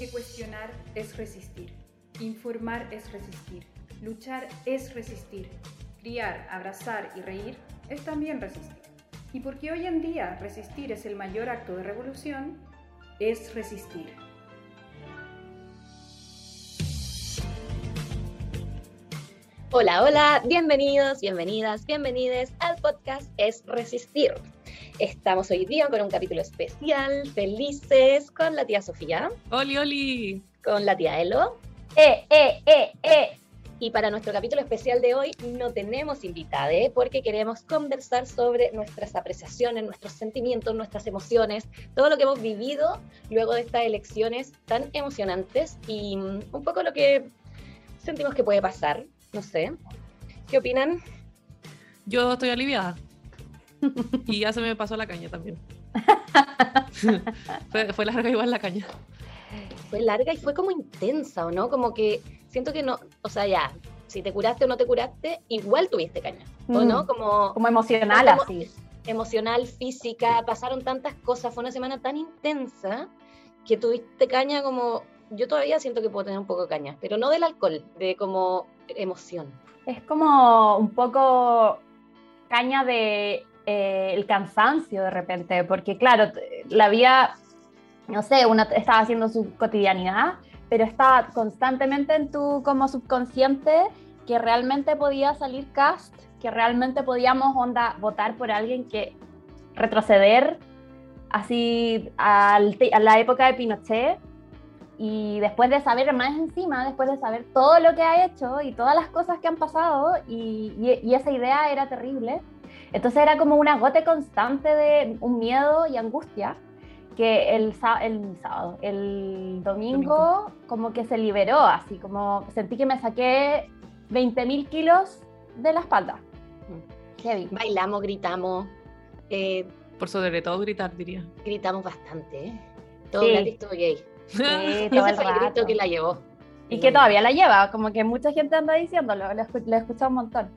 Porque cuestionar es resistir, informar es resistir, luchar es resistir, criar, abrazar y reír es también resistir. Y porque hoy en día resistir es el mayor acto de revolución, es resistir. Hola, hola, bienvenidos, bienvenidas, bienvenides al podcast Es Resistir. Estamos hoy día con un capítulo especial, felices, con la tía Sofía. Oli, oli. Con la tía Elo. Eh, eh, eh, eh. Y para nuestro capítulo especial de hoy no tenemos invitada, ¿eh? porque queremos conversar sobre nuestras apreciaciones, nuestros sentimientos, nuestras emociones, todo lo que hemos vivido luego de estas elecciones tan emocionantes y mm, un poco lo que sentimos que puede pasar no sé. ¿Qué opinan? Yo estoy aliviada. Y ya se me pasó la caña también. fue, larga igual la caña. Fue larga y fue como intensa, ¿o no? Como que siento que no, o sea, ya, si te curaste o no te curaste, igual tuviste caña, ¿o no? Como, como emocional así. Emocional, física, pasaron tantas cosas, fue una semana tan intensa que tuviste caña como, yo todavía siento que puedo tener un poco de caña, pero no del alcohol, de como emoción. Es como un poco caña de eh, el cansancio de repente, porque claro, la vida, no sé, uno estaba haciendo su cotidianidad, pero estaba constantemente en tu como subconsciente que realmente podía salir cast, que realmente podíamos onda votar por alguien que retroceder así a la época de Pinochet y después de saber más encima, después de saber todo lo que ha hecho y todas las cosas que han pasado, y, y, esa idea era terrible, entonces era como un agote constante de un miedo y angustia que el, el sábado, el domingo, como que se liberó, así como sentí que me saqué 20.000 kilos de la espalda. Heavy. Bailamos, gritamos. Eh, Por sobre todo gritar, diría. Gritamos bastante, ¿eh? Todo sí. gratis, todo gay. Sí, todo el, grito que la llevó. Y que todavía la lleva, como que mucha gente anda diciéndolo, lo, he escuchado un montón.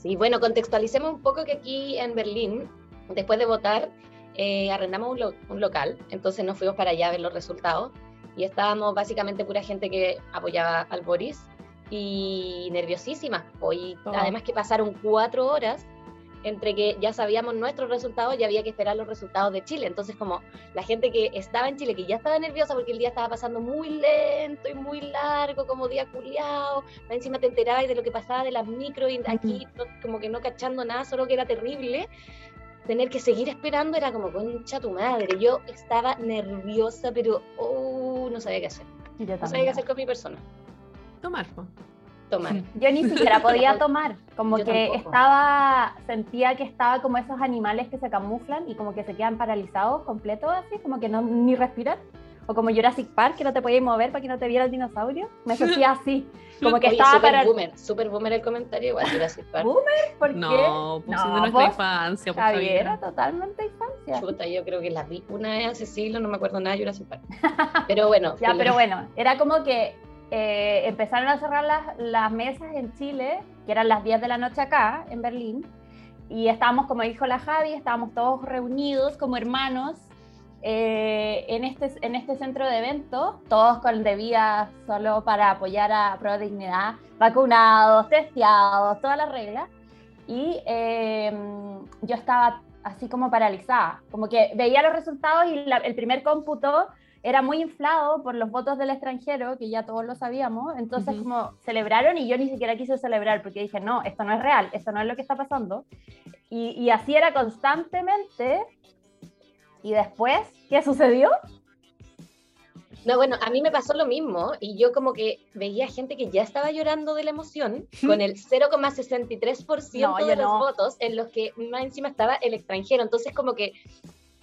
Sí, bueno, contextualicemos un poco que aquí en Berlín, después de votar, eh, arrendamos un, un, local, entonces nos fuimos para allá a ver los resultados y estábamos básicamente pura gente que apoyaba al Boris y nerviosísima. Hoy, además que pasaron cuatro horas entre que ya sabíamos nuestros resultados y había que esperar los resultados de Chile. Entonces, como la gente que estaba en Chile, que ya estaba nerviosa porque el día estaba pasando muy lento y muy largo, como día culiado, encima te enterabas de lo que pasaba de las micro y aquí como que no cachando nada, solo que era terrible. Tener que seguir esperando era como, concha tu madre. Yo estaba nerviosa, pero oh, no sabía qué hacer. no sabía qué hacer con mi persona. Tomar, tomar. Yo ni siquiera podía tomar, como que estaba, sentía que estaba como esos animales que se camuflan y como que se quedan paralizados completos, así, como que no ni respirar. O como Jurassic Park, que no te podías mover para que no te viera el dinosaurio. Me sentía así, como que estaba super para... boomer, super boomer el comentario, igual Jurassic Park. ¿Boomer? ¿Por qué? No, pues no, de nuestra infancia. Pues, Javier, totalmente infancia. Chuta, yo creo que la vi una vez hace siglos, no me acuerdo nada de Jurassic Park. Pero bueno. ya, pero bueno, era como que eh, empezaron a cerrar las, las, mesas en Chile, que eran las 10 de la noche acá, en Berlín, y estábamos, como dijo la Javi, estábamos todos reunidos como hermanos eh, en, este, en este centro de eventos, todos con debida solo para apoyar a Pro Dignidad, vacunados, testeados, todas las reglas. Y eh, yo estaba así como paralizada, como que veía los resultados y el primer cómputo era muy inflado por los votos del extranjero, que ya todos lo sabíamos, entonces como celebraron y yo ni siquiera quise celebrar porque dije, no, esto no es real, esto no es lo que está pasando. Y, y así era constantemente. Y después, ¿qué sucedió? No, bueno, a mí me pasó lo mismo y yo como que veía gente que ya estaba llorando de la emoción con el 0,63% de los votos en los que más encima estaba el extranjero. Entonces como que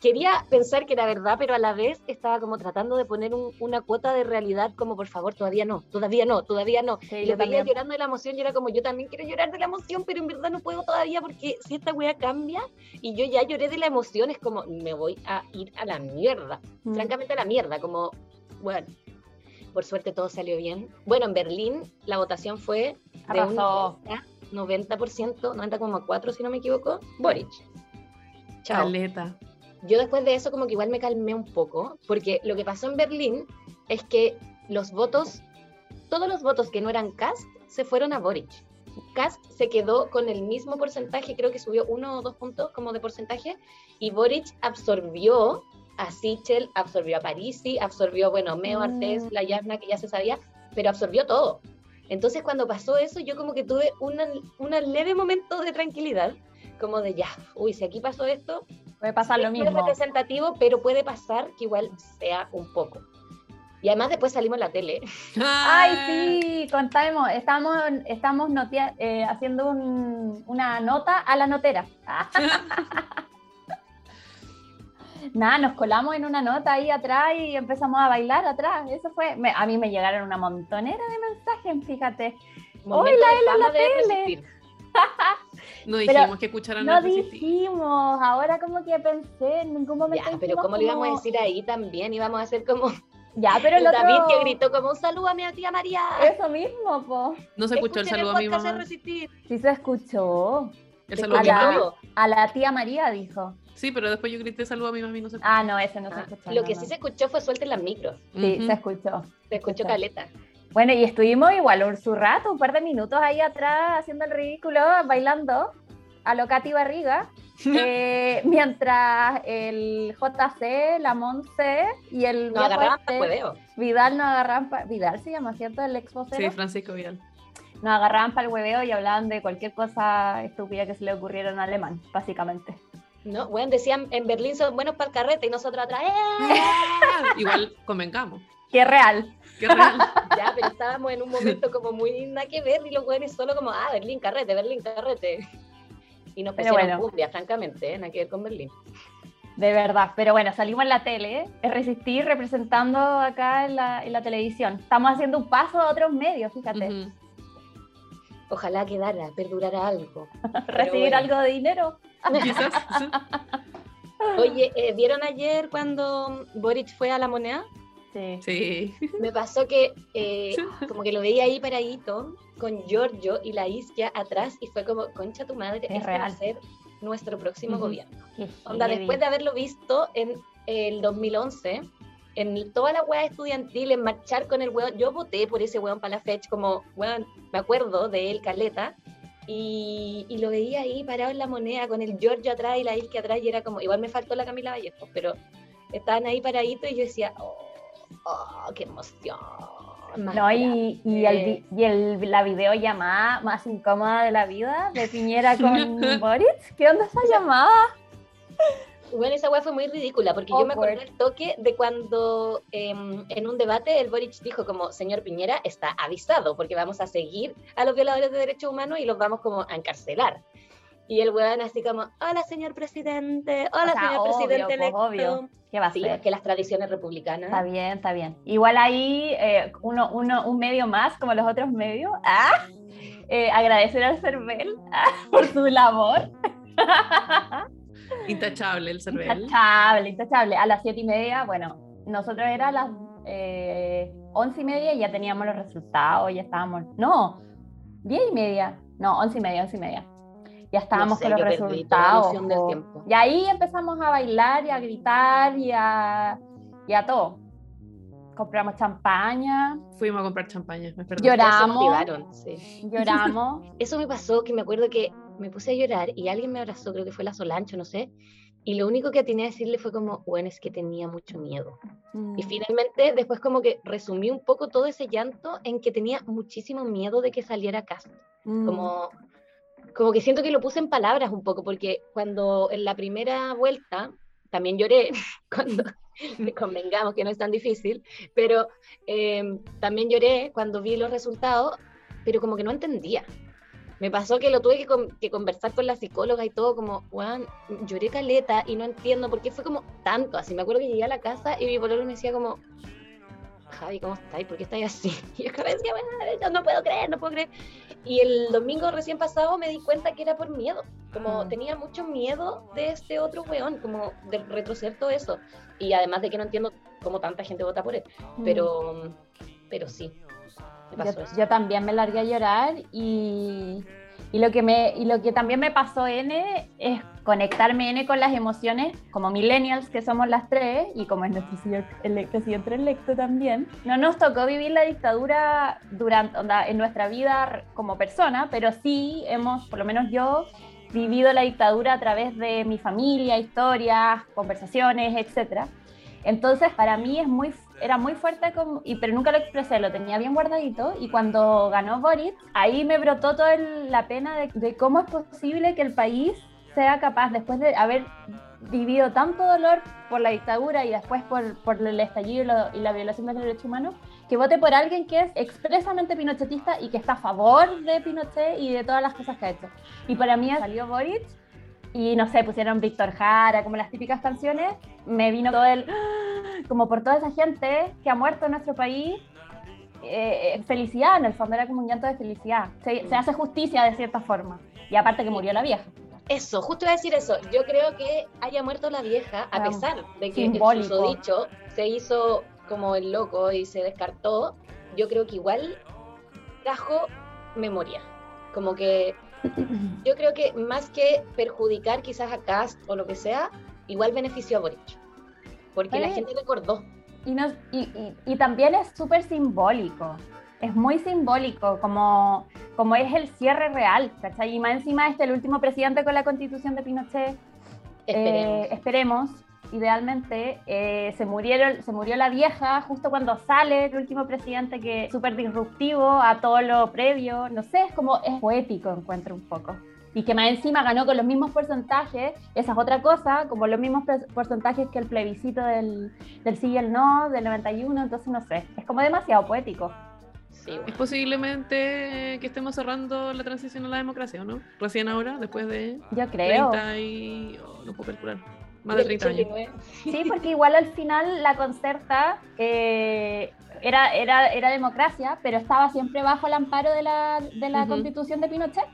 quería pensar que era verdad, pero a la vez estaba como tratando de poner una cuota de realidad como por favor, todavía no, todavía no, todavía no. y le veía llorando de la emoción y era como yo también quiero llorar de la emoción, pero en verdad no puedo todavía porque si esta wea cambia y yo ya lloré de la emoción, es como me voy a ir a la mierda, mm. francamente a la mierda, como bueno. Por suerte todo salió bien. Bueno, en Berlín la votación fue de un 90%, 90,4 si no me equivoco, Boric. Chao. Caleta yo después de eso como que igual me calmé un poco, porque lo que pasó en Berlín es que los votos, todos los votos que no eran Cast, se fueron a Boric. Cast se quedó con el mismo porcentaje, creo que subió uno o dos puntos como de porcentaje, y Boric absorbió a Sichel, absorbió a Parisi, absorbió, bueno, Meo Artés, Mm. la Yasna, que ya se sabía, pero absorbió todo. Entonces cuando pasó eso, yo como que tuve una leve momento de tranquilidad, como de ya, uy, si aquí pasó esto, Puede pasar lo no es mismo. representativo, pero puede pasar que igual sea un poco. Y además después salimos en la tele. Ay, sí, contamos, estamos, estamos notea- eh, haciendo un- una nota a la notera. Nada, nos colamos en una nota ahí atrás y empezamos a bailar atrás. Eso fue, me- a mí me llegaron una montonera de mensajes, fíjate. Momento la la de tele. resistir. No Pero dijimos que escucharan No resistir. dijimos, ahora como que pensé, en ningún momento Ya, pero ¿cómo le íbamos a decir ahí también? Íbamos a hacer como Ya, pero el el David otro... que gritó como un saludo a mi tía María. Eso mismo, po. No se escuchó el saludo a mi mamá. resistir. Sí se escuchó. El saludo a mi escuchó. todo. A la tía María dijo. Sí, pero después yo grité saludo a mi mami, no se Ah, no, ese no se Ah, escuchó. Lo no, que no. sí se escuchó fue suelten las micros. Sí, se escuchó. Se escuchó Escuchó. caleta. Bueno, y estuvimos igual un su rato, un par de minutos ahí atrás haciendo el ridículo, bailando a lo Katy Barriga, eh, mientras el JC, la Monse y el agarraban este. Vidal nos agarraban para... Vidal se llama, ¿cierto? El ex vocero. Sí, Francisco Vidal. Nos agarraban para el hueveo y hablaban de cualquier cosa estúpida que se le ocurriera en alemán, básicamente. No, bueno, decían en Berlín son buenos para el carrete y nosotros atrás, ¡eh! Igual convengamos. ¡Qué real! Qué real. Ya, pero estábamos en un momento como muy nada que ver y los güeyes solo como, ah, Berlín, carrete, Berlín, carrete. Y nos pusieron bueno. cumbia, francamente, ¿eh? nada que ver con Berlín. De verdad, pero bueno, salimos en la tele, es resistir representando acá en la, en la televisión. Estamos haciendo un paso a otros medios, fíjate. Ojalá quedara, perdurara algo. Recibir bueno. algo de dinero. Quizás. Oye, eh, ¿vieron ayer cuando Boric fue a la moneda? Sí. Sí. Me pasó que eh, como que lo veía ahí paradito con Giorgio y la Isquia atrás y fue como, concha tu madre, Es este va a real. ser nuestro próximo gobierno. Qué Onda, heavy. después de haberlo visto en el 2011, en toda la weá estudiantil, en marchar con el weón, yo voté por ese weón para la fecha, como, weón, me acuerdo de él, Caleta, y, y lo veía ahí parado en la moneda con el Giorgio atrás y la Isquia atrás, y era como, igual me faltó la Camila Vallejo, pero estaban ahí paraditos y yo decía, oh, oh, qué emoción. No, y, y, el, y el- la videollamada más incómoda de la vida de Piñera con Boris. ¿Qué onda esa llamada? Bueno, esa weá fue muy ridícula, porque yo me acordé el toque de cuando em, en un debate el Boric dijo como, señor Piñera, está avisado, porque vamos a seguir a los violadores de derechos humanos y los vamos como a encarcelar. Y el weón así como, hola señor presidente, hola O sea, señor obvio, presidente pues, electo. obvio. ¿Qué va a Sí, ser? es que las tradiciones republicanas. Está bien, está bien. Igual ahí eh, uno, uno, un medio más, como los otros medios, ah, eh, agradecer al CERVEL ah, por su labor. Intachable el cervel. Intachable, intachable. A las siete y media, bueno, nosotros era a las eh, once y media y ya teníamos los resultados, ya estábamos, no, diez y media, no, once y media, once y media. Ya estábamos sé, con los resultados. Y ahí empezamos a bailar y a gritar y a, y a todo. Compramos champaña, Fuimos a comprar champaña, me perdón. Lloramos. motivaron, sí. lloramos. Eso me pasó que me acuerdo que me puse a llorar y alguien me abrazó, creo que fue la Solancho, no sé. Y lo único que atiné a decirle fue como, bueno, es que tenía mucho miedo. Y finalmente, después como que resumí un poco todo ese llanto en que tenía muchísimo miedo de que saliera Cast. Mm. Como, como que siento que lo puse en palabras un poco, porque cuando en la primera vuelta también lloré, cuando convengamos que no es tan difícil, pero eh, también lloré cuando vi los resultados, pero como que no entendía. Me pasó que lo tuve que, con- que conversar con la psicóloga y todo, como, Juan, lloré caleta y no entiendo por qué fue como tanto así. Me acuerdo que llegué a la casa y mi pololo me decía como, Javi, ¿cómo estáis? ¿Por qué estáis así? Y yo vez decía, "Bueno, no puedo creer, no puedo creer. Y el domingo recién pasado me di cuenta que era por miedo. Como Mm. tenía mucho miedo de este otro weón, como de retroceder todo eso. Y además de que no entiendo cómo tanta gente vota por él. Mm. Pero, pero sí, me pasó yo, eso. yo también me largué a llorar y, Y lo que, me, y lo que también me pasó N es conectarme N con las emociones, como millennials que somos las tres, y como es nuestro señor ele- presidente electo también. No nos tocó vivir la dictadura durante, onda, en nuestra vida como persona, pero sí hemos, por lo menos yo, vivido la dictadura a través de mi familia, historias, conversaciones, etcétera. Entonces, para mí es muy, era muy fuerte, como, y, pero nunca lo expresé, lo tenía bien guardadito. Y cuando ganó Boris, ahí me brotó toda el- la pena de, de cómo es posible que el país sea capaz, después de haber vivido tanto dolor por la dictadura y después por, por el estallido y, lo- y la violación de los derechos humanos, que vote por alguien que es expresamente pinochetista y que está a favor de Pinochet y de todas las cosas que ha hecho. Y para mí salió Boric y no sé, pusieron Víctor Jara, como las típicas canciones, me vino todo el, como por toda esa gente que ha muerto en nuestro país, eh, felicidad, en el fondo era como un llanto de felicidad, se, se hace justicia de cierta forma, y aparte que murió la vieja. Eso, justo iba a decir eso. Yo creo que haya muerto la vieja, a pesar de que el simbólico. Oye. gente recordó. Y, y, y- y también es súper simbólico. Es muy simbólico, como, como es el cierre real, ¿cachai? Y más encima este el último presidente con la constitución de Pinochet. Esperemos. Eh, esperemos, idealmente. eh, se, murieron, se murió la vieja justo cuando sale el último presidente, que es súper disruptivo a todo lo previo. No sé, es como, es poético, encuentro un poco. Y que más encima ganó con los mismos porcentajes, esa es otra cosa, como los mismos porcentajes que el plebiscito del, del sí y el no, del 91, entonces no sé, es como demasiado poético. Sí, Es bueno. posiblemente que estemos cerrando la transición a la democracia, ¿no? Recién ahora, después de Yo creo. 30 y... oh, no puedo calcular. Más de 30 años. 89. Sí, porque igual al final la concerta eh, era, era, era democracia, pero estaba siempre bajo el amparo de la, de la constitución de Pinochet.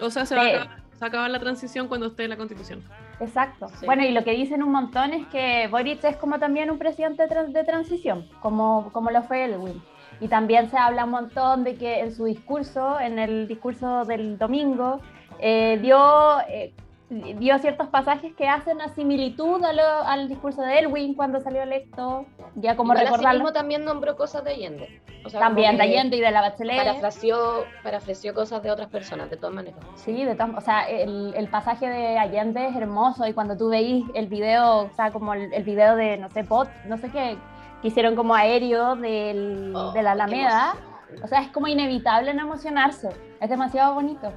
O sea, se va, a Sí. acabar, se va a acabar la transición cuando esté la constitución. Exacto. Sí. Bueno, y lo que dicen un montón es que Boric es como también un presidente de, tran- de transición, como, como lo fue Elwin. Y también se habla un montón de que en su discurso, en el discurso del domingo, eh, dio, eh, dio ciertos pasajes que hacen una similitud a lo- al discurso de Elwin cuando salió electo, ya como recordarlo. mismo también nombró cosas de Allende. O sea, También de Allende y de la Bachelet. Parafraseó, parafraseó cosas de otras personas, de todas maneras. Sí, de todas- o sea, el, el pasaje de Allende es hermoso y cuando tú veis el video, o sea, como el, el video de, no sé, bot, no sé qué, que hicieron como aéreo del, Oh, de la Alameda, o sea, es como inevitable no emocionarse, es demasiado bonito.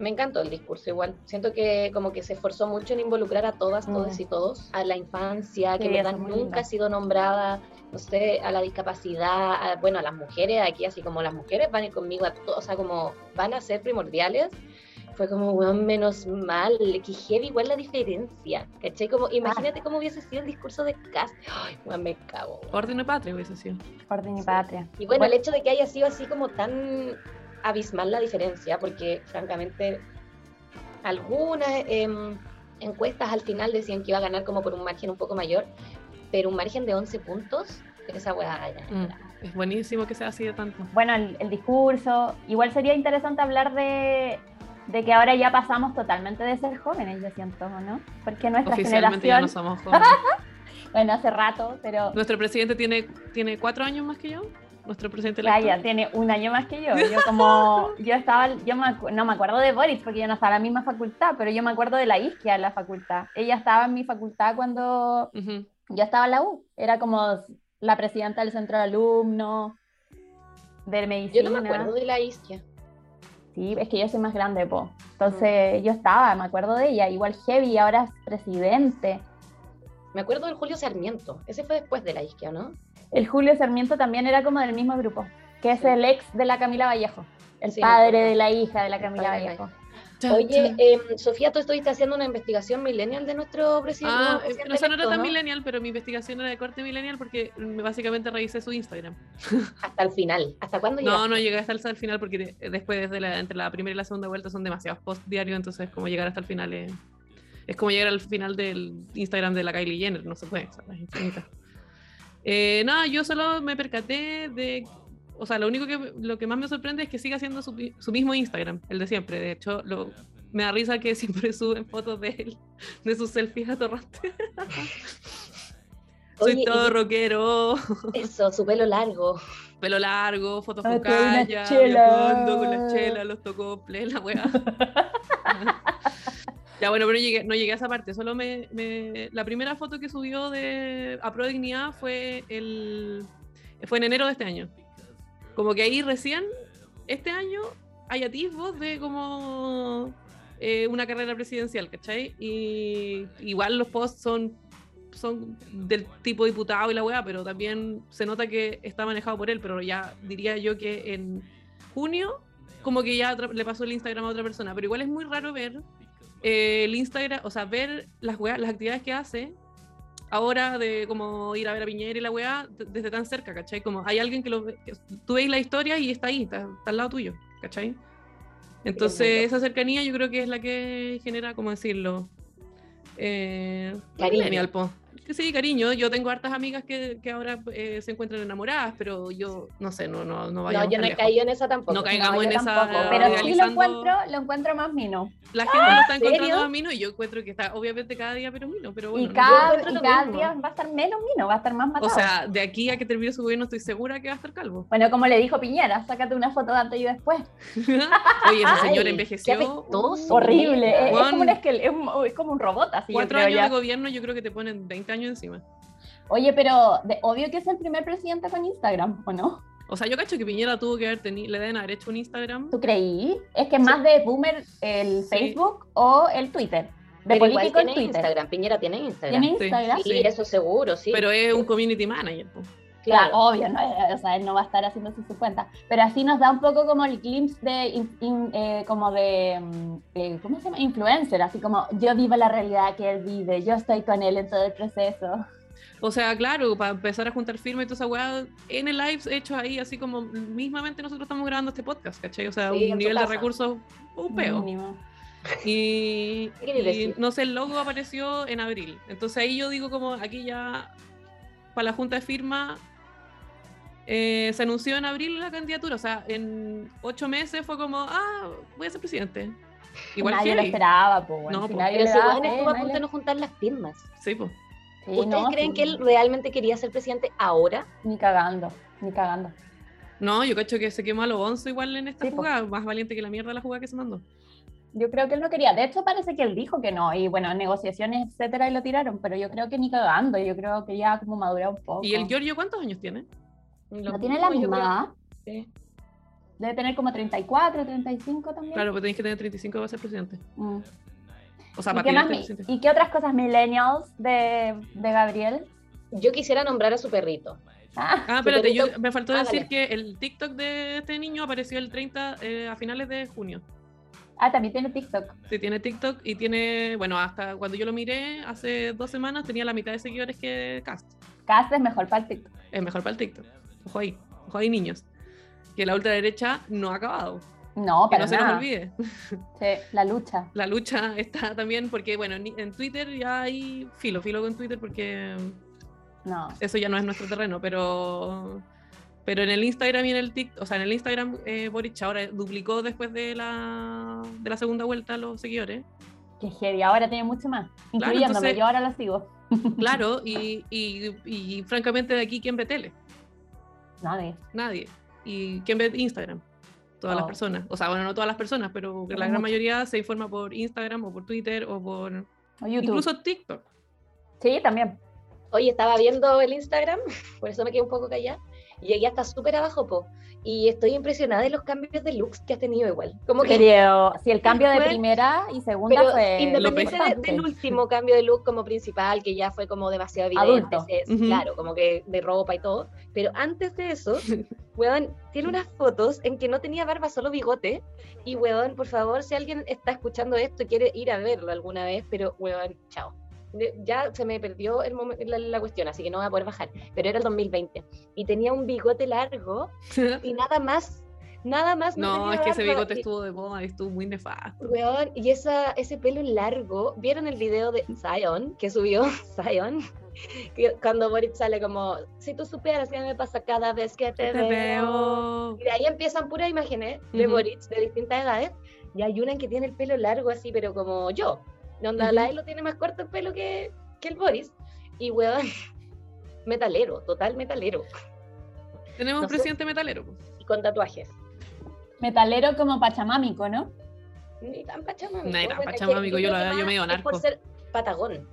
Me encantó el discurso igual. Siento que como que se esforzó mucho en involucrar a todas, Mm. todos y todos, a la infancia, que Sí, en verdad nunca lindo. ha sido nombrada, no sé, a la discapacidad, a- bueno, a las mujeres, aquí así como las mujeres van a ir conmigo a todo, o sea, como van a ser primordiales. Fue como, weón, menos mal, que heavy igual la diferencia, ¿cachai? Como, imagínate cómo hubiese sido el discurso de Cast. Ay, weón, me cago. weón. Orden y patria hubiese sido. Orden y Sí. patria. Y bueno, el hecho de que haya sido así como tan abismal la diferencia, porque francamente algunas em, encuestas al final decían que iba a ganar como por un margen un poco mayor, pero un margen de 11 puntos, esa ya Mm, Es buenísimo que sea así de tanto. Bueno, el, el discurso, igual sería interesante hablar de, de que ahora ya pasamos totalmente de ser jóvenes, yo siento, ¿no? Porque nuestra Oficialmente ya no generación, somos jóvenes. bueno, hace rato, pero Nuestro presidente tiene, tiene cuatro años más que yo. Nuestro presidente Ya, electo. ya tiene un año más que yo. Yo como, yo estaba, yo me no me acuerdo de Boris porque yo no estaba en la misma facultad, pero yo me acuerdo de la Isquia en la facultad. Ella estaba en mi facultad cuando Ujú. yo estaba en la U. Era como la presidenta del centro de alumnos, de Yo medicina. no me acuerdo de la isquia. Sí, es que yo soy más grande, po. Entonces yo estaba, me acuerdo de ella. Igual Heavy ahora es presidente. Me acuerdo del Julio Sarmiento, ese fue después de la isquia, ¿no? El Julio Sarmiento también era como del mismo grupo, que es el ex de la Camila Vallejo. El Sí, padre de la hija de la Camila Vallejo. Oye, em, Sofía, tú estuviste haciendo una investigación millennial de nuestro presidente. Ah, nuevo eh, presidente o sea, no era tan ¿no? millennial, pero mi investigación era de corte millennial porque básicamente revisé su Instagram. Hasta el final. ¿Hasta cuándo No, llegaste? no llegué hasta el, hasta el final porque de- después de la, entre la primera y la segunda vuelta son demasiados posts diarios, entonces como llegar hasta el final es, es como llegar al final del Instagram de la Kylie Jenner, no se puede, o sea, es infinita. Eh, nada, yo solo me percaté de o sea, lo único que lo que más me sorprende es que siga haciendo su, su mismo Instagram, el de siempre. De hecho, lo, me da risa que siempre suben fotos de él, de sus selfies atorrantes. Soy Oye, todo y- rockero, Eso, su pelo largo. pelo largo, fotos Ah, con calla, con la chela, los tocó la weá. Ya bueno, pero no llegué, no llegué a esa parte, solo me, me- la primera foto que subió de a Pro Dignidad fue el fue en enero de este año. Como que ahí recién este año hay atisbos de como eh, una carrera presidencial, ¿cachai? Y igual los posts son son del tipo diputado y la weá, pero también se nota que está manejado por él, pero ya diría yo que en junio como que ya le pasó el Instagram a otra persona, pero igual es muy raro ver eh, el Instagram, o sea, ver las, las actividades que hace ahora de como ir a ver a Piñera y la weá desde tan cerca, ¿cachai? Como hay alguien que lo ve, que tú veis la historia y está ahí, está, está al lado tuyo, ¿cachai? Entonces esa cercanía yo creo que es la que genera, ¿cómo decirlo? Eh, Cariño. Que sí, cariño. Yo tengo hartas amigas que, que ahora eh, se encuentran enamoradas, pero yo no sé, no, no, no No, vayamos yo tan no he caído en esa tampoco. No caigamos No, en yo esa tampoco, pero sí lo encuentro, lo encuentro más mino. La gente lo está encontrando serio? a Mino y yo encuentro que está obviamente cada día pero Mino, pero bueno. y no- cada, y cada día va a estar menos mino, va a estar más matado. O sea, de aquí a que termine su gobierno estoy segura que va a estar calvo. bueno, como le dijo Piñera, sácate una foto de antes y después. Oye, ese señor Ay, envejeció. Horrible, es, como un esquel- es, es como un robot así. yo Cuatro años ya. de gobierno yo creo que te ponen 20 años encima. Oye, pero de- obvio que es el primer presidente con Instagram, ¿o no? O sea, yo cacho que Piñera tuvo que haber tenido, le deben haber hecho un Instagram. ¿Tú creí? Es que más de boomer el Sí. Facebook o el Twitter. De Pero igual político el tiene Twitter. Instagram. Piñera tiene Instagram. ¿Tiene Sí, Instagram? Sí, eso seguro, sí. Pero es un community manager. Claro, obvio, ¿no? o sea, él no va a estar haciendo así su cuenta. Pero así nos da un poco como el glimpse de, in- in- eh, como de, mm, eh, ¿cómo se llama? Influencer, así como yo vivo la realidad que él vive, yo estoy con él en todo el proceso. O sea, claro, para empezar a juntar firmas y toda esa weá, en el live hechos ahí, así como mismamente nosotros estamos grabando este podcast, ¿cachai? O sea, Sí, un nivel de recursos un peo. Mínimo. Y, ¿Qué queréis y, no sé, el logo apareció en abril. Entonces ahí yo digo como aquí ya para la junta de firma eh, se anunció en abril la candidatura. O sea, en ocho meses fue como, ah, voy a ser presidente. Igual nadie lo esperaba, pues. bueno, No, si po. nadie Pero si daba estuvo a punto de no juntar las firmas. Sí, pues. Sí, ¿Ustedes no, creen sí, que él realmente quería ser presidente ahora? Ni cagando, ni cagando. No, yo cacho que se quemó a los 11 igual en esta Sí, po. jugada. Más valiente que la mierda la jugada que se mandó. Yo creo que él no quería. De hecho, parece que él dijo que no. Y bueno, negociaciones, etcétera, y lo tiraron. Pero yo creo que ni cagando. Yo creo que ya como madura un poco. ¿Y el Giorgio cuántos años tiene? ¿No tiene la misma sí. Debe tener como 34, 35 también. Claro, pues tenés que tener 35 para ser presidente. Mm. O sea, ¿Y, para qué más presidente. ¿Y qué otras cosas millennials de, de Gabriel? Yo quisiera nombrar a su perrito. Ah, Ah, espérate, yo, me faltó Ah, decir que el TikTok de este niño apareció el 30 eh, a finales de junio. ah, también tiene TikTok. Sí, tiene TikTok y tiene, bueno, hasta cuando yo lo miré hace dos semanas tenía la mitad de seguidores que Cast. Cast es mejor para el TikTok. Es mejor para el TikTok. Ojo ahí, ojo ahí, niños. Que la ultraderecha no ha acabado. No, para no se nos olvide. Sí, la lucha. La lucha está también porque, bueno, en, Twitter ya hay filo, filo con Twitter porque No. eso ya no es nuestro terreno, pero pero en el Instagram y en el TikTok, o sea, en el Instagram eh, Boric ahora duplicó después de la, de la segunda vuelta los seguidores. Que heavy. Ahora tiene mucho más. Incluyéndome. entonces- Yo ahora lo sigo. Claro, y, y, y francamente de aquí, ¿quién ve tele? Nadie. Nadie. ¿Y quién ve Instagram? Todas las Oh. personas. O sea, bueno, no todas las personas, pero la gran mucho. mayoría se informa por Instagram o por Twitter o por O YouTube. incluso TikTok. Sí, también. Oye, estaba viendo el Instagram, por eso me quedé un poco callada, llegué hasta súper abajo, po. Y estoy impresionada de los cambios de looks que has tenido igual. Como que, Pero si el cambio de primera y segunda pero fue. independiente de- del último cambio de look como principal, que ya fue como demasiado evidente, Adulto. claro, como que de ropa y todo. Pero antes de eso, weón, tiene unas fotos en que no tenía barba, solo bigote. Y weón, por favor, si alguien está escuchando esto y quiere ir a verlo alguna vez, pero weón, chao. Ya se me perdió el la, la cuestión, así que no voy a poder bajar. Pero era el 2020. Y tenía un bigote largo y nada más. Nada más No, tenía es que ese bigote y- estuvo de moda y estuvo muy nefasto. Weón, y esa, ese pelo largo, ¿vieron el video de Zion que subió Zion? Que cuando Boric sale como, si tú supieras qué me pasa cada vez que te, Te veo. veo. Y de ahí empiezan puras imágenes de Ujú. Boric de distintas edades. Y hay una en que tiene el pelo largo así, pero como yo. Donde Ujú. la él lo tiene más corto el pelo que, que el Boris. Y weón, metalero, total metalero. Tenemos No un sé. presidente metalero. po. Y con tatuajes. Metalero como pachamámico, ¿no? Ni tan pachamámico. Ni tan bueno, pachamámico, yo lo- yo más medio es por narco. ser Patagón.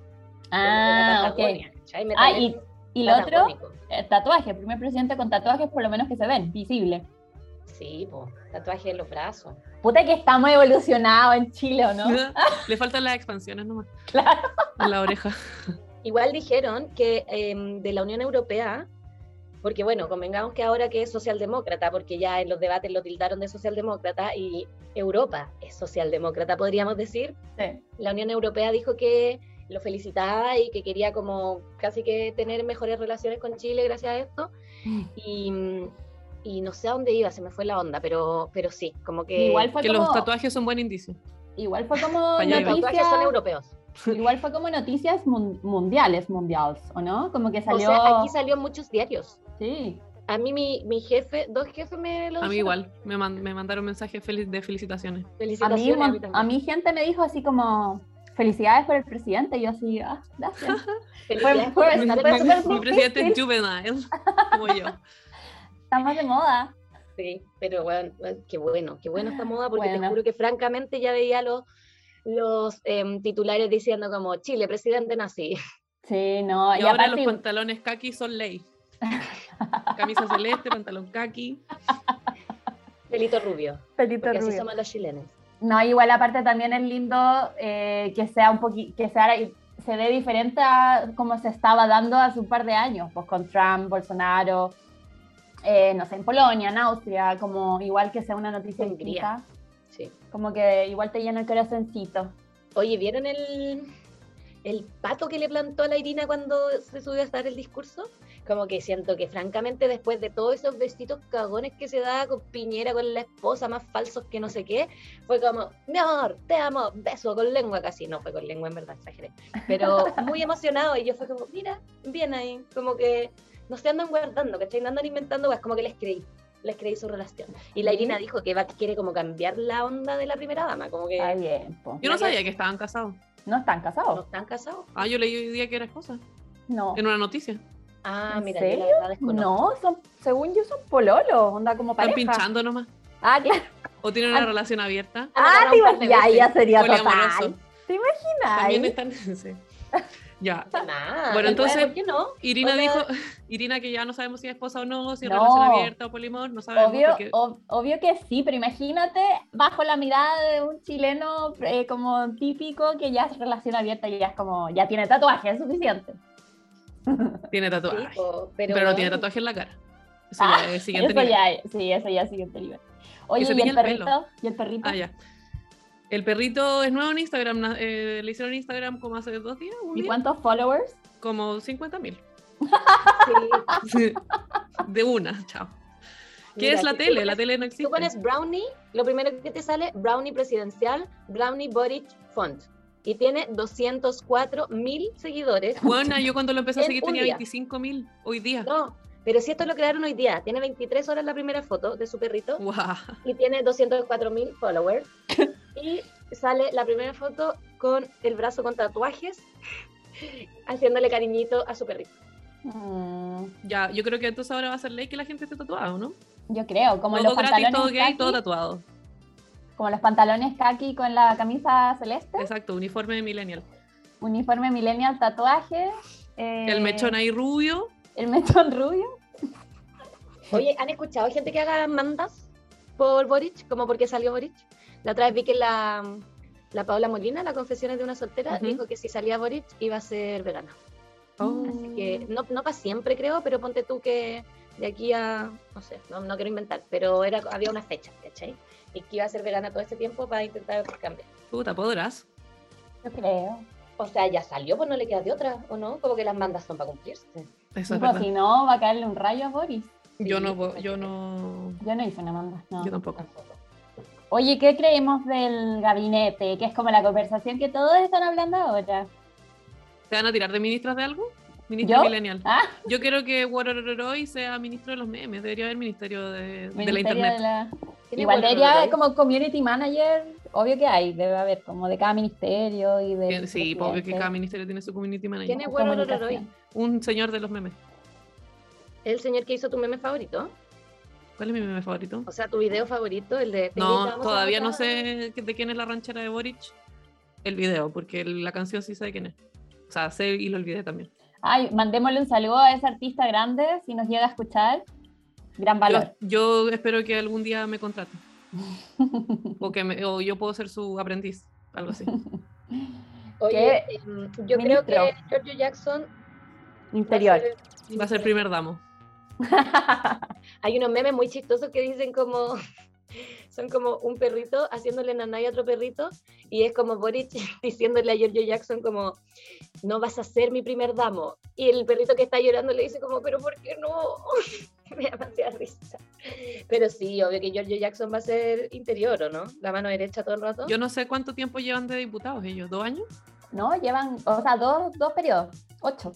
Ah, la ok. Patagonia, ¿cachai? Ah, y, Metalero y lo otro, eh, tatuaje, primer presidente con tatuajes por lo menos que se ven, visible. Sí, po, tatuaje en los brazos. Puta que estamos evolucionados en Chile, ¿o no? Le faltan las expansiones nomás. Claro. En la oreja. Igual dijeron que em, de la Unión Europea, porque bueno, convengamos que ahora que es socialdemócrata, porque ya en los debates lo tildaron de socialdemócrata y Europa es socialdemócrata, podríamos decir, Sí. la Unión Europea dijo que lo felicitaba y que quería como casi que tener mejores relaciones con Chile gracias a esto. Y, y no sé a dónde iba, se me fue la onda, pero, pero sí, como que Igual fue Que como, los tatuajes son buen indicio. igual fue como los tatuajes son europeos. igual fue como noticias mun- mundiales, mundiales, ¿o no? Como que O salió, sea, aquí salió en muchos diarios. sí, A mí mi, mi jefe, dos jefes me lo A mí igual. Me, man- me mandaron mensajes fel- de felicitaciones. a mí, Felicitaciones a mí a mí gente me dijo así como, felicidades por el presidente, y yo así, ah, gracias. Felicidades fue- por fue en- súper Mi presidente es juvenile, como yo. Estamos de moda. Sí, pero bueno, qué bueno, qué bueno esta moda, porque te juro que francamente ya veía los, los em, titulares diciendo como Chile, presidente nazi. Sí, no, Y y, ahora aparte, los pantalones kaki son ley. Camisa celeste, pantalón kaki. Pelito rubio, pelito porque así rubio. somos los chilenos. No, igual aparte también es lindo eh, que sea un poquito, que sea, se dé diferente a como se estaba dando hace un par de años, pues con Trump, Bolsonaro, eh, no sé, en Polonia, en Austria, como igual que sea una noticia Hungría. Sí. como que igual te llena el corazoncito. Oye, ¿vieron el, el pato que le plantó a la Irina cuando se subió a dar el discurso? Como que siento que francamente después de todos esos besitos cagones que se da con Piñera, con la esposa, más falsos que no sé qué, fue como, mi amor, te amo, beso con lengua casi. No fue con lengua, en verdad, exageré. Pero muy emocionado y yo fue como, mira, bien ahí, como que no se andan guardando, ¿cachai? No andan inventando, es como que les creí. Les creí su relación. Y la Irina dijo que va, quiere como cambiar la onda de la primera dama, como que Está bien, po. Yo no sabía que estaban casados. ¿No están no casados? están casados. Ah, yo leí hoy día que era esposa. No. En una noticia. Ah, ¿En mira, la serio? verdad desconozco. No, son, según yo son pololos, onda como Están pinchando nomás. Ah, claro. O tienen una Ah. relación abierta. Han Ah, agarrado te imaginas, ya, ya sería total. ¿Te imaginas? También están. sí. Ya. Nada, Bueno, entonces- ¿por qué no? Irina O sea- dijo, Irina que ya no sabemos si es esposa o no, si es No. relación abierta o polimor, no sabemos. Obvio, porque- ob- obvio que sí, pero imagínate bajo la mirada de un chileno eh, como típico que ya es relación abierta y ya es como, ya tiene tatuaje, es suficiente. Tiene tatuaje. pero, pero, no tiene tatuaje en la cara. Eso Ah, ya es siguiente eso nivel. ya, sí, eso ya es siguiente nivel. Oye, ¿y el perrito? ¿Y el perrito? Ah, ya. El perrito es nuevo en Instagram. eh, le hicieron Instagram como hace dos días, ¿Y día, cuántos followers? como 50 mil. sí, De una, chao. ¿Qué mira, es la si tele? La pones- tele no existe. tú pones brownie, lo primero que te sale, brownie presidencial, brownie Boric font. Y tiene 204 mil seguidores. Bueno, yo cuando lo empecé a seguir tenía día. 25 mil hoy día. No, pero si esto lo crearon hoy día, tiene 23 horas la primera foto de su perrito y tiene 204 mil followers. Y sale la primera foto con el brazo con tatuajes, haciéndole cariñito a su perrito. Mm, Ya, yo creo que entonces ahora va a ser ley que la gente esté tatuada, ¿no? yo creo, como todo los gratis, pantalones todo gay, kaki, todo tatuado. como los pantalones kaki con la camisa celeste, Exacto, uniforme de millennial. uniforme millennial, tatuaje, eh, El mechón ahí rubio. el mechón rubio. Oye, ¿han escuchado gente que haga mandas por Boric? Como porque salió Boric. La otra vez vi que la, la Paula Molina, la Confesiones de una soltera, dijo que si salía Boric iba a ser vegana. Oh. Así que no, no para siempre creo, pero ponte tú que de aquí a, no sé, no, no quiero inventar, pero era, había una fecha, ¿cachai? Y que iba a ser vegana todo este tiempo para intentar cambiar. Puta, podrás. Yo creo. O sea, ya salió, pues no le queda de otra, ¿o no? Como que las mandas son para cumplirse. Eso es si no, va a caerle un rayo a Boris. Yo no, puedo- yo no, Yo no hice una manda, no. yo tampoco. Oye, ¿qué creemos del gabinete? Que es como la conversación que todos están hablando ahora. ¿Te van a tirar de ministras de algo? Ministro ¿Yo? millennial. Ah, Yo quiero que Warororoi sea ministro de los memes. Debería haber ministerio de, de la Ministerio internet. de la- ¿Tiene Igual debería como community manager, obvio que hay, debe haber como de cada ministerio y de... Sí, porque que cada ministerio tiene su community manager. ¿Quién es. Warororoi? Un señor de los memes. ¿El señor que hizo tu meme favorito? ¿Cuál es mi meme favorito? O sea, tu video favorito, el de... No, todavía no sé de quién es la ranchera de Boric. El video, porque la canción sí sé de quién es. O sea, sé y lo olvidé también. Ay, mandémosle un saludo a ese artista grande, si nos llega a escuchar. Gran valor. Yo, yo espero que algún día me contrate. O, que me- o yo puedo ser su aprendiz. Algo así. Oye, em, yo creo que. Giorgio Jackson... va a Interior. ser- Va a ser primer damo. Hay unos memes muy chistosos que dicen como... Son como un perrito haciéndole nanay a otro perrito y es como Boric diciéndole a Giorgio Jackson como no vas a ser mi primer damo y el perrito que está llorando le dice como pero ¿por qué no? Me da demasiada risa. Pero sí, obvio que Giorgio Jackson va a ser interior, ¿o no? La mano derecha todo el rato. Yo no sé cuánto tiempo llevan de diputados ellos. ¿Dos años? no, llevan, o sea, dos, dos periodos, ocho.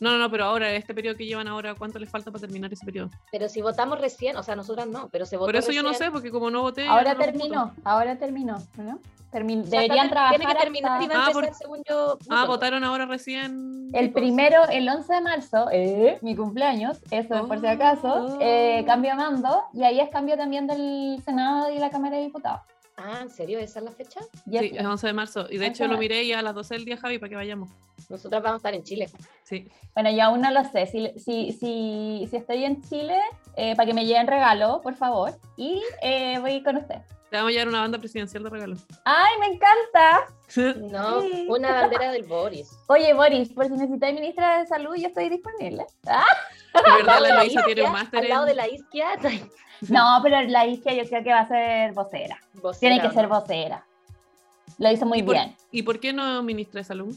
No, no, no, pero ahora, este periodo que llevan ahora, ¿cuánto les falta para terminar ese periodo? Pero si votamos recién, o sea, nosotras no, pero se votó Por eso yo no sé, porque como no voté. Ahora no terminó, ahora terminó, ¿no? Termin- deberían está- trabajar Tiene que terminar y va a Ah, empezar, por- según yo. Ah, voto. votaron ahora recién. El primero, el 11 de marzo, eh, mi cumpleaños, eso es por si acaso, Oh. eh, cambio de mando y ahí es cambio también del Senado y la Cámara de Diputados. Ah, ¿en serio? ¿Esa es la fecha? Sí, es 11 de marzo. Y de 11 hecho lo miré ya a las 12 del día, Javi, para que vayamos. Nosotras vamos a estar en Chile. Sí. Bueno, yo aún no lo sé. Si, si, si, si estoy en Chile, eh, para que me lleven regalo, por favor. Y eh, voy con usted. Te vamos a llevar una banda presidencial de regalo. ¡Ay, me encanta! No, Sí. una bandera del Boris. Oye, Boris, por si necesitáis ministra de salud, yo estoy disponible. Ah, De verdad, la Luisa tiene un máster Al lado de la isquia. No, pero la isquia yo creo que va a ser vocera. vocera, Tiene que ser vocera. Lo hizo muy ¿Y por- bien. ¿Y por qué no ministra de salud?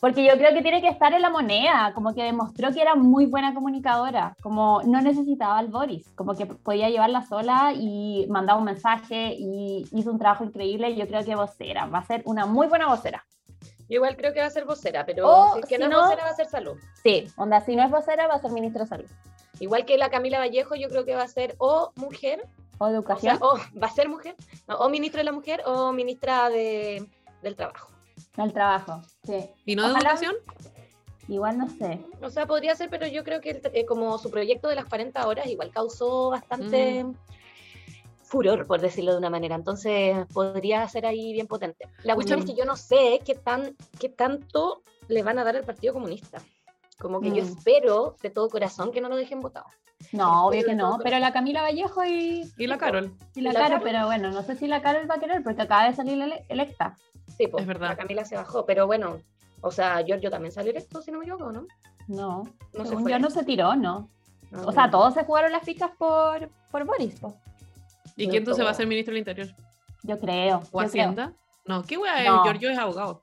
Porque yo creo que tiene que estar en la moneda, como que demostró que era muy buena comunicadora, como no necesitaba al Boris, como que podía llevarla sola y mandaba un mensaje y hizo un trabajo increíble. Yo creo que vocera, va a ser una muy buena vocera. Yo igual creo que va a ser vocera, pero O, si es que si no es vocera va a ser salud. Sí, onda, si no es vocera, va a ser ministra de salud Igual que la Camila Vallejo, yo creo que va a ser o mujer, o o sea, educación, o va a ser mujer, no, o ministra de la mujer o ministra de, del trabajo. el trabajo. Sí. ¿Y no de educación? Igual no sé. O sea, podría ser, pero yo creo que eh, como su proyecto de las 40 horas igual causó bastante Mm. Furor, por decirlo de una manera. Entonces podría ser ahí bien potente. La cuestión es que yo no sé qué, tan, qué tanto le van a dar al Partido Comunista. Como que yo Mm. espero de todo corazón que no lo dejen votado. No, obvio que no, pero la Camila Vallejo y, ¿Y la Carol? y la ¿Y la Caro, Caro? pero bueno, no sé si la Carol va a querer porque acaba de salir ele- electa. Sí, pues Es verdad. la Camila se bajó, pero bueno, o sea, Giorgio también salió electo, si no me equivoco, ¿no? No, No se según fue. yo no se tiró, no. Ah, O sea, todos se jugaron las ficas por, por Boris, po. ¿Y No quién entonces va a ser ministro del Interior? yo creo. ¿O yo creo. Hacienda? No, ¿qué wea es? No. Giorgio es abogado.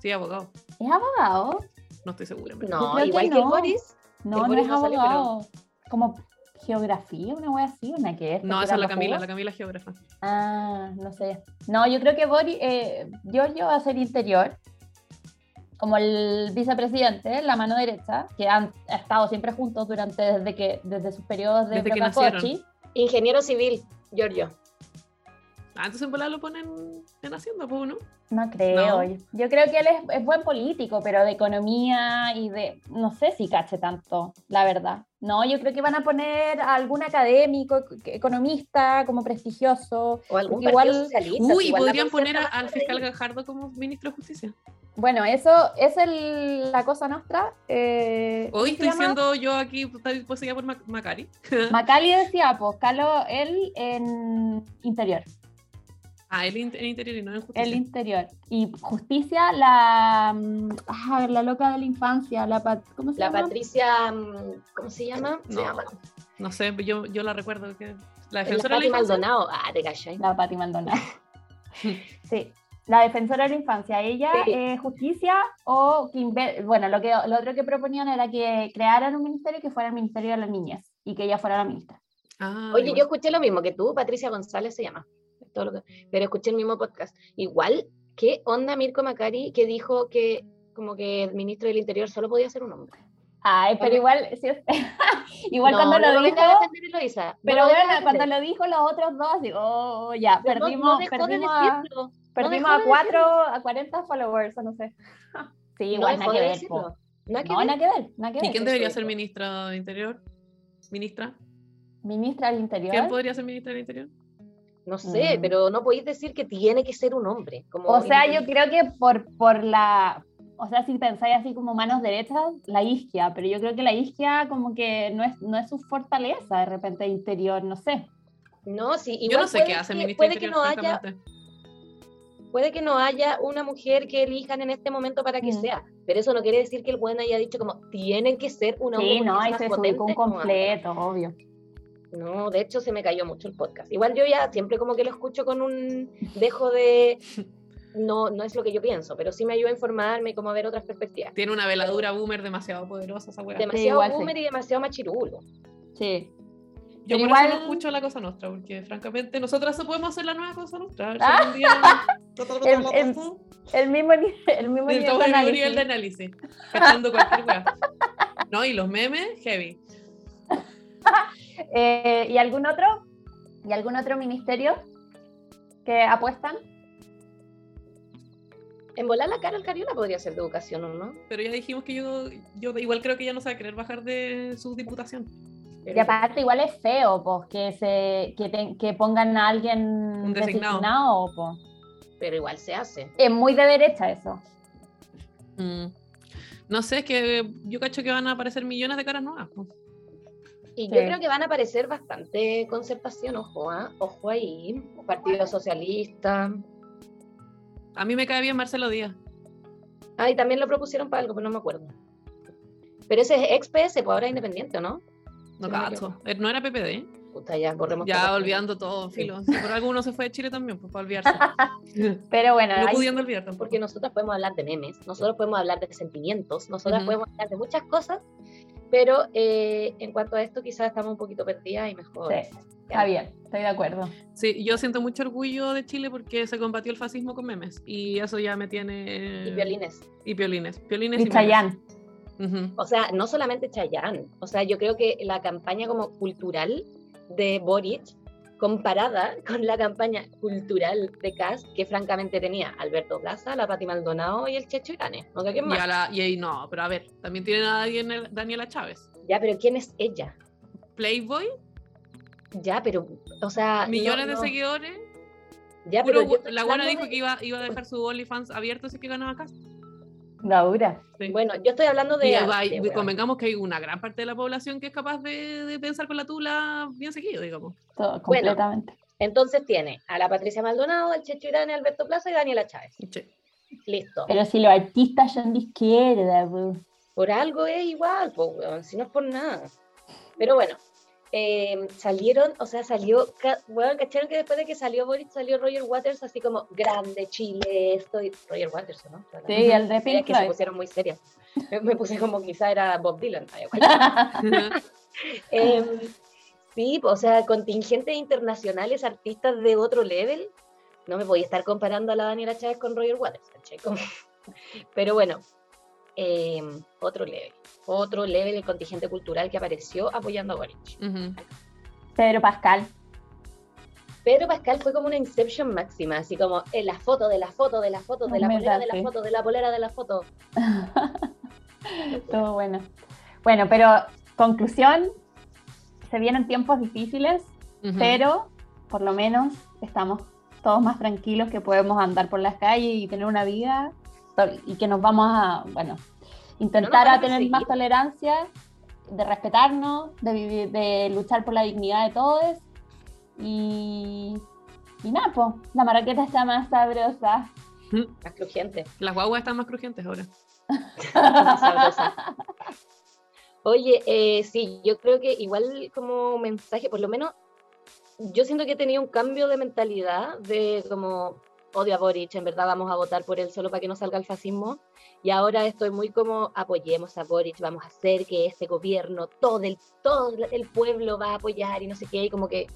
Sí, abogado. ¿Es abogado? No estoy segura. verdad. No, que igual que. Boris. No, El no Boris es no salió, abogado. Como geografía, una wea así, una que es. No, esa es la Camila, jugos. la Camila es geógrafa. Ah, no sé. No, yo creo que Boris, eh, Giorgio va a ser interior, como el vicepresidente, la mano derecha, que han ha estado siempre juntos durante desde que desde sus periodos de Desde que Procacochi. Ingeniero civil, Giorgio. Ah, entonces en volar lo ponen en Hacienda, pues, ¿no? No creo. No. Yo, creo que él es, es buen político, pero de economía y de. No sé si cache tanto, la verdad. No, yo creo que van a poner a algún académico, ec- economista, como prestigioso. O algún igual- socialista. Uy, igual podrían poner a- al fiscal. Gajardo como ministro de Justicia. Bueno, eso es el- la cosa nuestra. eh, ¿cómo Hoy estoy siendo yo aquí pues, poseída por Mac- Macari. Macali decía, pues, Calo, él en interior. Ah, el in- interior y no en justicia. El interior. Y justicia, la. mm, ah, la loca de la infancia, la. Pat- ¿Cómo se La llama? Patricia, mm, ¿cómo se llama? Se No, llama. no sé, yo, yo la recuerdo que la La defensora de la Pati infancia. Maldonado. Ah, te cachai. La Pati Maldonado. sí. la defensora de la infancia, ella, Sí. eh, justicia o, inve- bueno, lo, que, lo otro que proponían era que crearan un ministerio que fuera el Ministerio de las Niñas y que ella fuera la ministra. Ah, Oye, igual. yo escuché lo mismo que tú, Patricia González se llama, todo lo que- pero escuché el mismo podcast. Igual, ¿qué onda Mirko Macari que dijo que como que el ministro del Interior solo podía ser un hombre? Ay, pero igual, sí, igual No, cuando lo dijo, defender, no pero bueno, cuando lo dijo los otros dos, digo, oh, ya, Pero perdimos, no dejó de perdimos, a, perdimos a de 4, a 40 followers, o no sé. Sí, igual, nada que de ver. Nada que No, ver. nada que ver, nada que ¿Y ver. quién eso debería ser ministra de Interior? ¿Ministra? Ministra del Interior. ¿Quién podría ser ministra del Interior? No sé, Mm. pero no podéis decir que tiene que ser un hombre. Como O sea, yo creo que por, por la, o sea, si pensáis así como manos derechas, la isquia, pero yo creo que la isquia como que no es, no es su fortaleza de repente interior, no sé. No, sí, Yo no sé puede qué hace que- puede que no haya puede que no haya una mujer que elijan en este momento para que Mm. sea, pero eso no quiere decir que el buen haya dicho como tienen que ser una sí, mujer no, es ahí más se potente". desubicó un No, completo, obvio. No, de hecho se me cayó mucho el podcast. Igual yo ya siempre como que lo escucho con un dejo de no no es lo que yo pienso, pero sí me ayuda a informarme y como a ver otras perspectivas. Tiene una veladura boomer demasiado poderosa esa weá. Demasiado igual sí. boomer y demasiado machirulo. Sí. Yo Pero por eso igual- no escucho la cosa nuestra, porque francamente nosotras podemos hacer la nueva cosa nuestra. A ver si Ah. algún día- El- el mismo, ni- el mismo nivel Estamos de en el mismo análisis. nivel de análisis. Cualquier weá. No, y los memes, heavy. Eh, ¿Y algún otro? ¿Y algún otro ministerio que apuestan? En volar la cara al Cariola podría ser de educación, ¿o ¿no? Pero ya dijimos que yo, yo igual creo que ella no se va a querer bajar de su diputación. Pero- Y aparte igual es feo, pues, que, se, que, te- que pongan a alguien Un designado. designado, po. pero igual se hace. Es muy de derecha eso. Mm. No sé, es que yo cacho que van a aparecer millones de caras nuevas. po. Y yo creo que van a aparecer bastante concertación, ojo, ¿ah? ojo ahí, Partido Socialista. A mí me cae bien Marcelo Díaz. Ah, y también lo propusieron para algo, pero no me acuerdo. Pero ese es ex PS, pues ahora es independiente, ¿o ¿no? No cacho. Eh, No era PPD. Puta, ya, borremos Ya todo. olvidando todo, filo. Si por algo uno se fue de Chile también, pues para olvidarse. Pero bueno, no ahí- pudiendo olvidar tampoco. Porque nosotros podemos hablar de memes, nosotros podemos hablar de sentimientos, nosotros podemos hablar de muchas cosas, pero eh, en cuanto a esto quizás estamos un poquito perdidas y mejor. Sí, está bien, estoy de acuerdo. Sí, yo siento mucho orgullo de Chile porque se combatió el fascismo con memes. Y eso ya me tiene. Y violines. Y piolines. Piolines Y. Chayanne. Ujú. O sea, no solamente Chayanne, o sea, yo creo que la campaña como cultural de Boric, comparada con la campaña cultural de Kass, que francamente tenía Alberto Plaza, la Pati Maldonado y el Checho Irane. ¿no? ¿Quién Y, más? a la- y ahí no, pero a ver, también tienen a Daniela, Daniela Chávez. Ya, pero ¿quién es ella? Playboy, Ya, pero, o sea... millones no. de seguidores. Ya, Puro pero yo gu- estoy la buena hablando dijo de- que iba, iba a dejar su OnlyFans abierto así que ganaba acá. Laura. Sí. Bueno, yo estoy hablando de... y arte, convengamos que hay una gran parte de la población que es capaz de, de pensar con la tula bien seguido, digamos. todo- Bueno. completamente. Entonces tiene a la Patricia Maldonado, al Checho Irane, Alberto Plaza y Daniela Chávez. Sí. Listo. Pero si los artistas son de izquierda, po. Por algo es igual, pues, weón, si no es por nada. Pero bueno, eh, salieron, o sea, salió, weón, ¿cacharon que después de que salió Boris salió Roger Waters así como, grande Chile, estoy, Roger Waters, ¿no? Sí, el de Pink que se pusieron muy serias. Me, me puse como quizá era Bob Dylan. bueno. Em, sí, o sea, contingentes internacionales, artistas de otro level. No me voy a estar comparando a la Daniela Chávez con Roger Waters, ¿cachai? Como- Pero bueno, em, otro level. Otro level el contingente cultural que apareció apoyando a Boric. Pedro Pascal. Pedro Pascal fue como una inception máxima, así como en la foto, de la foto, de la foto, de la Me polera, de la foto, de la polera, de la foto. Todo bueno. Bueno, pero conclusión, se vienen tiempos difíciles, pero por lo menos estamos todos más tranquilos que podemos andar por las calles y tener una vida y que nos vamos a, bueno, intentar a tener más tolerancia, de respetarnos, de, vivir, de luchar por la dignidad de todos y, y nada, pues, la maraqueta está más sabrosa. Más crujiente. Las guaguas están más crujientes ahora. Oye, eh, sí, yo creo que igual como mensaje, por lo menos, yo siento que he tenido un cambio de mentalidad, de como odio a Boric, en verdad vamos a votar por él solo para que no salga el fascismo. Y ahora estoy muy como, apoyemos a Boric, vamos a hacer que este gobierno, todo el, todo el pueblo va a apoyar y no sé qué, y como que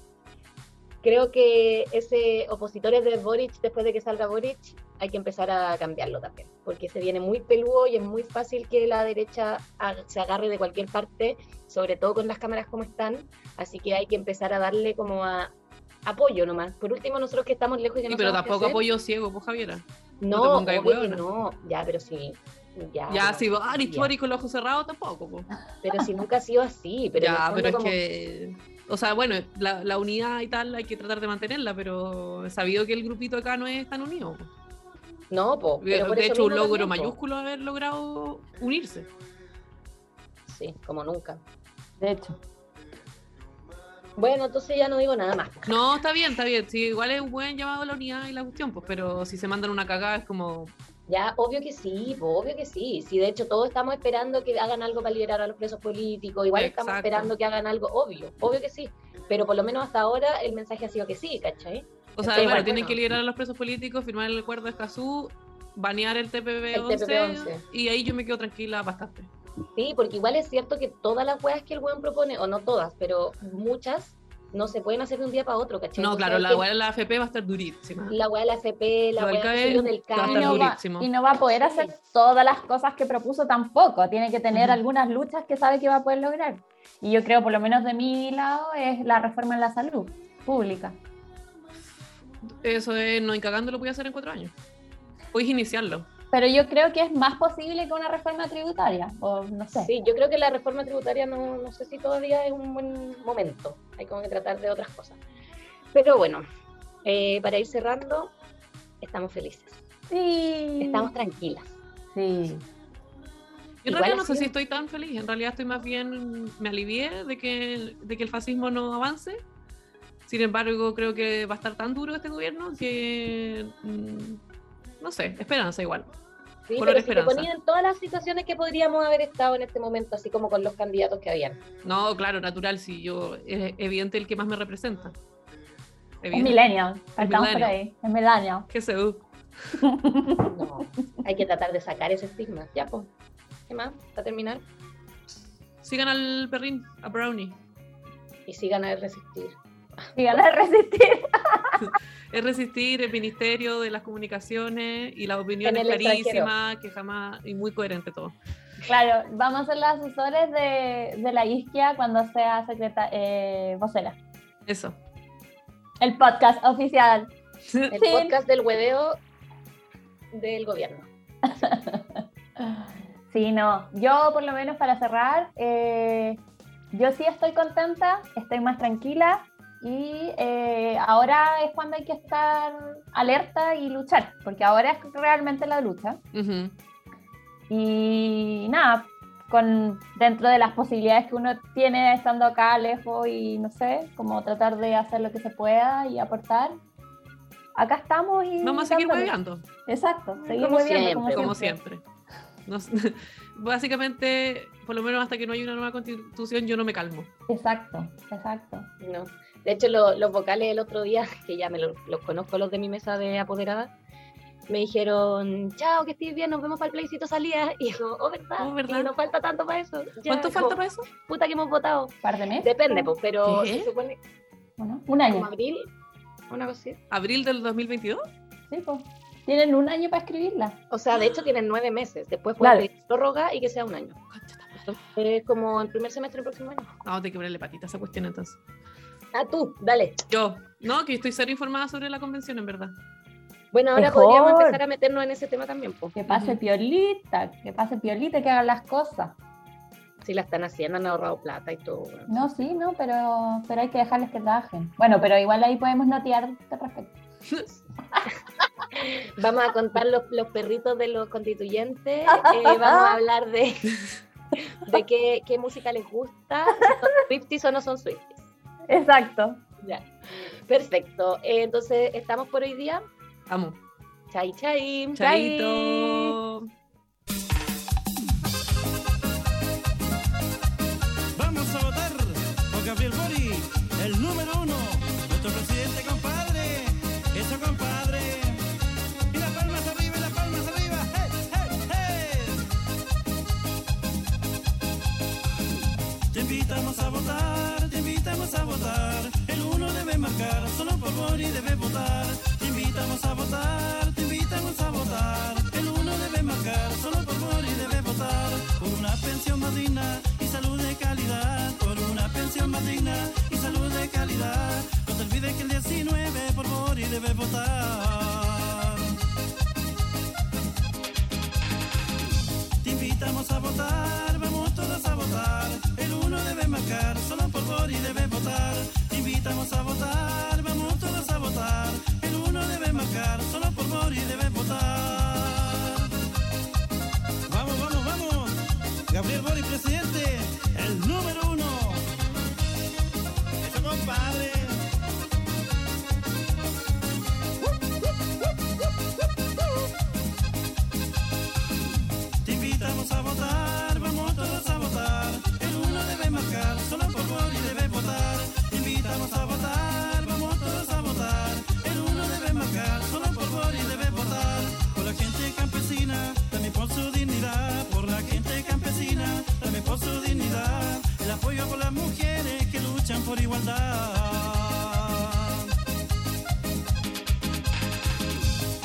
creo que ese opositores de Boric, después de que salga Boric, hay que empezar a cambiarlo también, porque se viene muy peludo y es muy fácil que la derecha se agarre de cualquier parte, sobre todo con las cámaras como están, así que hay que empezar a darle como a apoyo nomás. Por último, nosotros que estamos lejos y que Sí, no pero tampoco hacer, apoyo ciego, pues Javiera. No, no obvio no, ya, pero sí. Ya, Ya, pero- si ya. Boric con los ojos cerrados tampoco, pues. Pero si nunca ha sido así, pero ya, pero es como- que. O sea, bueno, la, la unidad y tal hay que tratar de mantenerla, pero he sabido que el grupito acá no es tan unido. po. No, po, pero por de eso hecho, un logro también, po. mayúsculo haber logrado unirse. Sí, como nunca. De hecho. Bueno, entonces ya no digo nada más. No, está bien, está bien. Sí, igual es un buen llamado a la unidad y la cuestión, pues, pero si se mandan una cagada es como. Ya, obvio que sí, obvio que sí. Sí, de hecho, todos estamos esperando que hagan algo para liberar a los presos políticos. Igual estamos esperando que hagan algo, obvio, obvio que sí. Pero por lo menos hasta ahora el mensaje ha sido que sí, ¿cachai? O sea, claro, igual, tienen bueno. que liberar a los presos políticos, firmar el acuerdo de Escazú, banear el TPP-11, El TPP-11. y ahí yo me quedo tranquila bastante. Sí, porque igual es cierto que todas las weas que el weón propone, o no todas, pero muchas, no se pueden hacer de un día para otro, ¿cachai? No, claro, la weá de la AFP va a estar durísima. La wea de la FP, la Lo del del a Y no, va, durísimo. y no va a poder Sí. hacer todas las cosas que propuso tampoco. Tiene que tener algunas luchas que sabe que va a poder lograr. Y yo creo, por lo menos de mi lado, es la reforma en la salud pública. Eso es, no, y cagando lo voy a hacer en cuatro años. Puedes iniciarlo. Pero yo creo que es más posible que una reforma tributaria, o no sé. Sí, yo creo que la reforma tributaria no, no sé si todavía es un buen momento. Hay como que tratar de otras cosas. Pero bueno, eh, para ir cerrando, estamos felices. Sí. Estamos tranquilas. Sí. En realidad no sé si estoy tan feliz, en realidad estoy más bien, me alivié de que, de que el fascismo no avance. Sin embargo, creo que va a estar tan duro este gobierno que, mm, no sé, esperanza igual. Sí, Color pero si te ponían en todas las situaciones que podríamos haber estado en este momento, así como con los candidatos que habían. No, claro, natural, si yo, es evidente el que más me representa. Es millennial. Estamos por ahí. Es millennial. Que se uh, No, hay que tratar de sacar ese estigma. Ya, pues. ¿Qué más? Para terminar. Sigan al perrín, a Brownie. Y sigan a resistir. De resistir. Es resistir el Ministerio de las Comunicaciones y las opiniones clarísimas, que jamás, y muy coherente todo. Claro, vamos a ser los asesores de, de la isquia cuando sea secreta, eh, vocera. Eso. El podcast oficial. El Sí. podcast del hueveo del gobierno. Sí, no. Yo, por lo menos para cerrar, eh, yo sí estoy contenta, estoy más tranquila y eh, ahora es cuando hay que estar alerta y luchar, porque ahora es realmente la lucha. Y nada, con, dentro de las posibilidades que uno tiene estando acá lejos y no sé, como tratar de hacer lo que se pueda y aportar. Acá estamos y... Vamos a seguir hueveando, Exacto, seguir Como siempre. como siempre. Básicamente, por lo menos hasta que no haya una nueva constitución, yo no me calmo. Exacto, exacto. No. De hecho, lo- los vocales el otro día, que ya me lo- los conozco los de mi mesa de apoderada, me dijeron, chao, que estés bien, nos vemos para el plebiscito salida. Y yo, oh, ¿verdad? Oh, ¿verdad? Y no falta tanto para eso. Ya, ¿Cuánto como, falta para eso? Puta que hemos votado. ¿Par de meses? Depende, pues, pero ¿Qué? se supone ¿O no? Un como año. abril, una cosa así. ¿Abril del 2022? Sí, pues. Tienen un año para escribirla. O sea, de hecho tienen nueve meses. Después Claro. pueden pedir prórroga y que sea un año. Es como el primer semestre del próximo año. Vamos a tener que ponerle patita a esa cuestión entonces. Ah, tú, dale. Yo, no, que estoy cero informada sobre la convención, en verdad. Bueno, ahora Mejor. podríamos empezar a meternos en ese tema también, pues. Que pase Ujú. piolita, que pase piolita, que hagan las cosas. Si la están haciendo, han ahorrado plata y todo. bueno. No, sí, no, pero, pero hay que dejarles que trabajen. Bueno, pero igual ahí podemos notear al respecto. Vamos a contar los, los perritos de los constituyentes. eh, vamos a hablar de, de qué, qué música les gusta, si son Swifties o no son Swifties. Exacto. Ya. Perfecto. Eh, entonces, ¿estamos por hoy día? Vamos. Chai, chai. Chaito. Favor y debes votar. Te invitamos a votar, te invitamos a votar. El uno debe marcar, solo por favor y debes votar. Por una pensión más digna y salud de calidad. Por una pensión más digna y salud de calidad. No te olvides que el 19 por favor y debes votar. Te invitamos a votar, vamos todos a votar. Solo por y debe votar. Invitamos a votar, vamos todos a votar. El uno debe marcar, solo por y debe votar. Vamos, vamos, vamos. Gabriel Bori, presidente, el número uno. Eso, compadre. Apoyo por las mujeres que luchan por igualdad.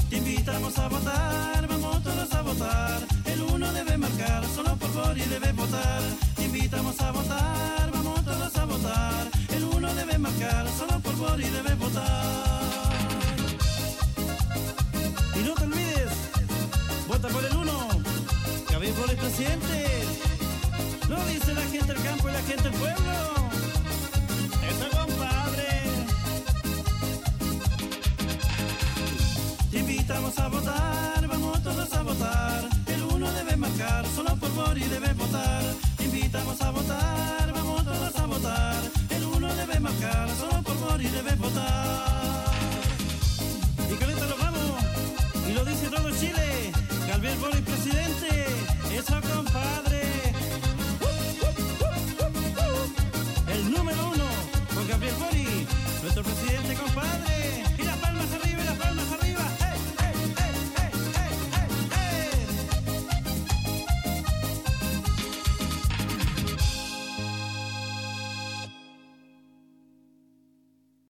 Te invitamos a votar, vamos todos a votar. El uno debe marcar, solo por favor y debe votar. Te invitamos a votar, vamos todos a votar. El uno debe marcar, solo por favor y debe votar. Y no te olvides, vota por el uno. Gabriel por el presidente. Lo dice la gente del campo y la gente del pueblo. Eso compadre. Te invitamos a votar, vamos todos a votar. El uno debe marcar, solo por Mori debe votar. Te invitamos a votar, vamos todos a votar. El uno debe marcar, solo por Mori debe votar. Y con esto nos vamos. Y lo dice todo Chile. Galvez Bori presidente. Eso compadre. Presidente, compadre.